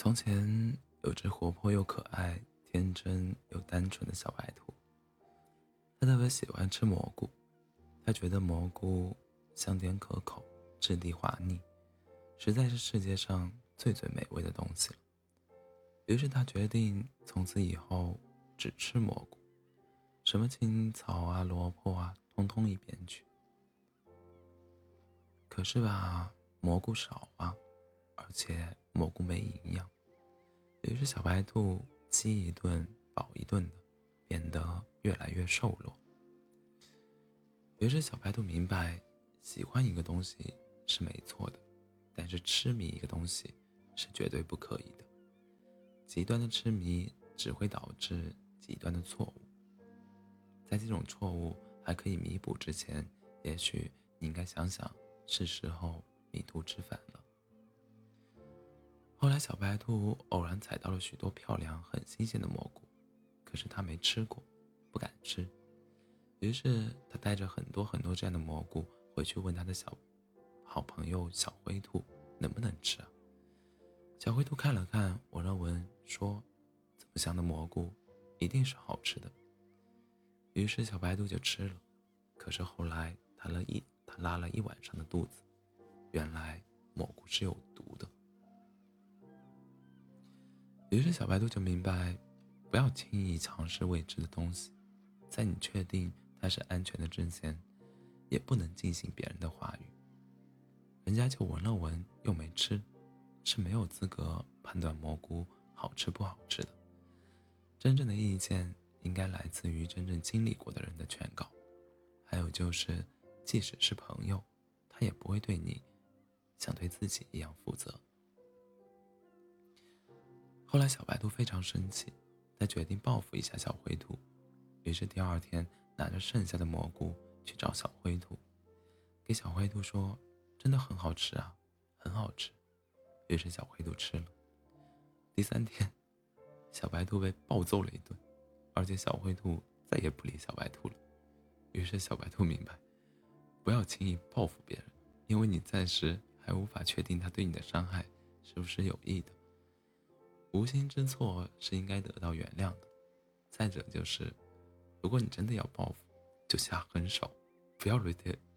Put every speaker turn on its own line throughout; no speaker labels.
从前有只活泼又可爱、天真又单纯的小白兔，它特别喜欢吃蘑菇。它觉得蘑菇香甜可口、质地滑腻，实在是世界上最最美味的东西了。于是它决定从此以后只吃蘑菇，什么青草啊、萝卜啊，通通一边去。可是吧，蘑菇少啊。而且蘑菇没营养，于是小白兔饥一顿饱一顿的，变得越来越瘦弱。于是小白兔明白，喜欢一个东西是没错的，但是痴迷一个东西是绝对不可以的。极端的痴迷只会导致极端的错误，在这种错误还可以弥补之前，也许你应该想想，是时候迷途知返了。后来，小白兔偶然采到了许多漂亮、很新鲜的蘑菇，可是它没吃过，不敢吃。于是，它带着很多很多这样的蘑菇回去问他的小好朋友小灰兔能不能吃啊？小灰兔看了看，闻了闻，说：“这么香的蘑菇，一定是好吃的。”于是，小白兔就吃了。可是后来，它了一它拉了一晚上的肚子，原来蘑菇是有毒的。于是小白兔就明白，不要轻易尝试未知的东西，在你确定它是安全的之前，也不能进行别人的话语。人家就闻了闻又没吃，是没有资格判断蘑菇好吃不好吃的。真正的意见应该来自于真正经历过的人的劝告。还有就是，即使是朋友，他也不会对你像对自己一样负责。后来，小白兔非常生气，他决定报复一下小灰兔。于是第二天，拿着剩下的蘑菇去找小灰兔，给小灰兔说：“真的很好吃啊，很好吃。”于是小灰兔吃了。第三天，小白兔被暴揍了一顿，而且小灰兔再也不理小白兔了。于是小白兔明白，不要轻易报复别人，因为你暂时还无法确定他对你的伤害是不是有意的。无心之错是应该得到原谅的。再者就是，如果你真的要报复，就下狠手，不要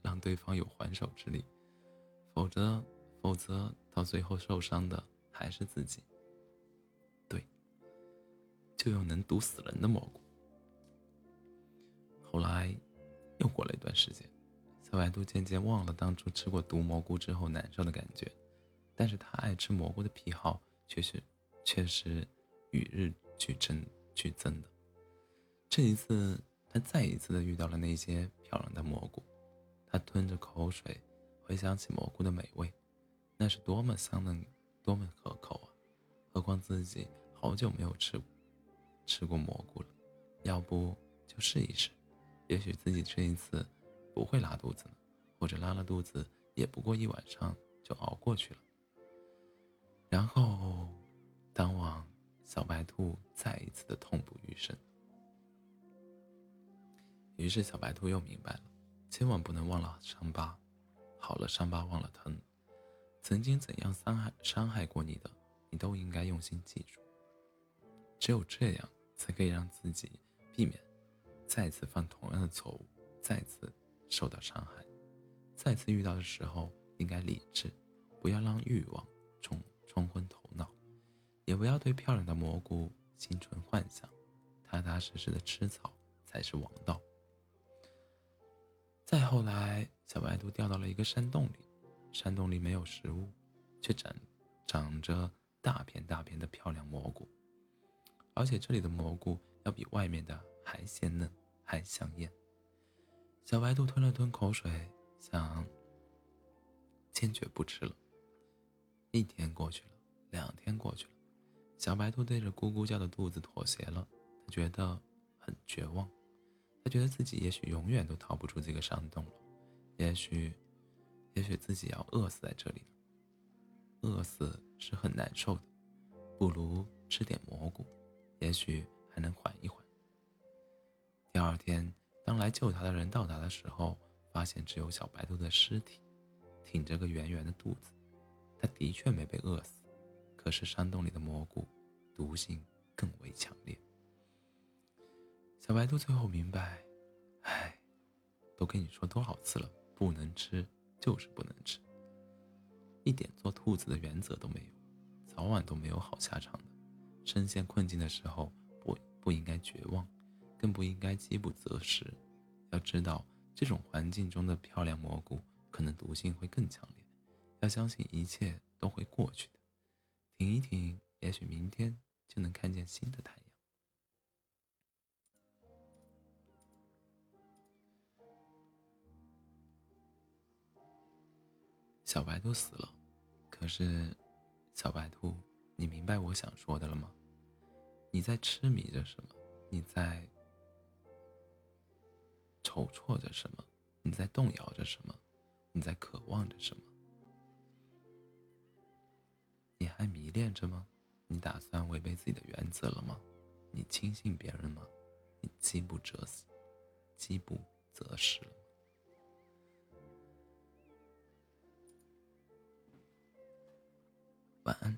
让对方有还手之力，否则，否则到最后受伤的还是自己。对，就用能毒死人的蘑菇。后来，又过了一段时间，小白兔渐渐忘了当初吃过毒蘑菇之后难受的感觉，但是他爱吃蘑菇的癖好却是。却是与日俱增、俱增的。这一次，他再一次的遇到了那些漂亮的蘑菇，他吞着口水，回想起蘑菇的美味，那是多么香嫩、多么可口啊！何况自己好久没有吃吃过蘑菇了，要不就试一试，也许自己这一次不会拉肚子呢，或者拉了肚子也不过一晚上就熬过去了。然后。小白兔再一次的痛不欲生。于是，小白兔又明白了，千万不能忘了伤疤，好了伤疤忘了疼。曾经怎样伤害伤害过你的，你都应该用心记住。只有这样，才可以让自己避免再次犯同样的错误，再次受到伤害。再次遇到的时候，应该理智，不要让欲望冲冲昏头。也不要对漂亮的蘑菇心存幻想，踏踏实实的吃草才是王道。再后来，小白兔掉到了一个山洞里，山洞里没有食物，却长长着大片大片的漂亮蘑菇，而且这里的蘑菇要比外面的还鲜嫩，还香艳。小白兔吞了吞口水，想坚决不吃了。一天过去了，两天过去了。小白兔对着咕咕叫的肚子妥协了，他觉得很绝望，他觉得自己也许永远都逃不出这个山洞了，也许，也许自己要饿死在这里了。饿死是很难受的，不如吃点蘑菇，也许还能缓一缓。第二天，当来救他的人到达的时候，发现只有小白兔的尸体，挺着个圆圆的肚子，他的确没被饿死。可是山洞里的蘑菇毒性更为强烈。小白兔最后明白，唉，都跟你说多少次了，不能吃就是不能吃，一点做兔子的原则都没有，早晚都没有好下场的。身陷困境的时候，不不应该绝望，更不应该饥不择食。要知道，这种环境中的漂亮蘑菇可能毒性会更强烈。要相信一切都会过去的，挺一挺，也许明天就能看见新的太阳。小白兔死了，可是，小白兔。你明白我想说的了吗？你在痴迷着什么？你在筹措着什么？你在动摇着什么？你在渴望着什么？你还迷恋着吗？你打算违背自己的原则了吗？你轻信别人吗？你饥不择食饥不择食晚安。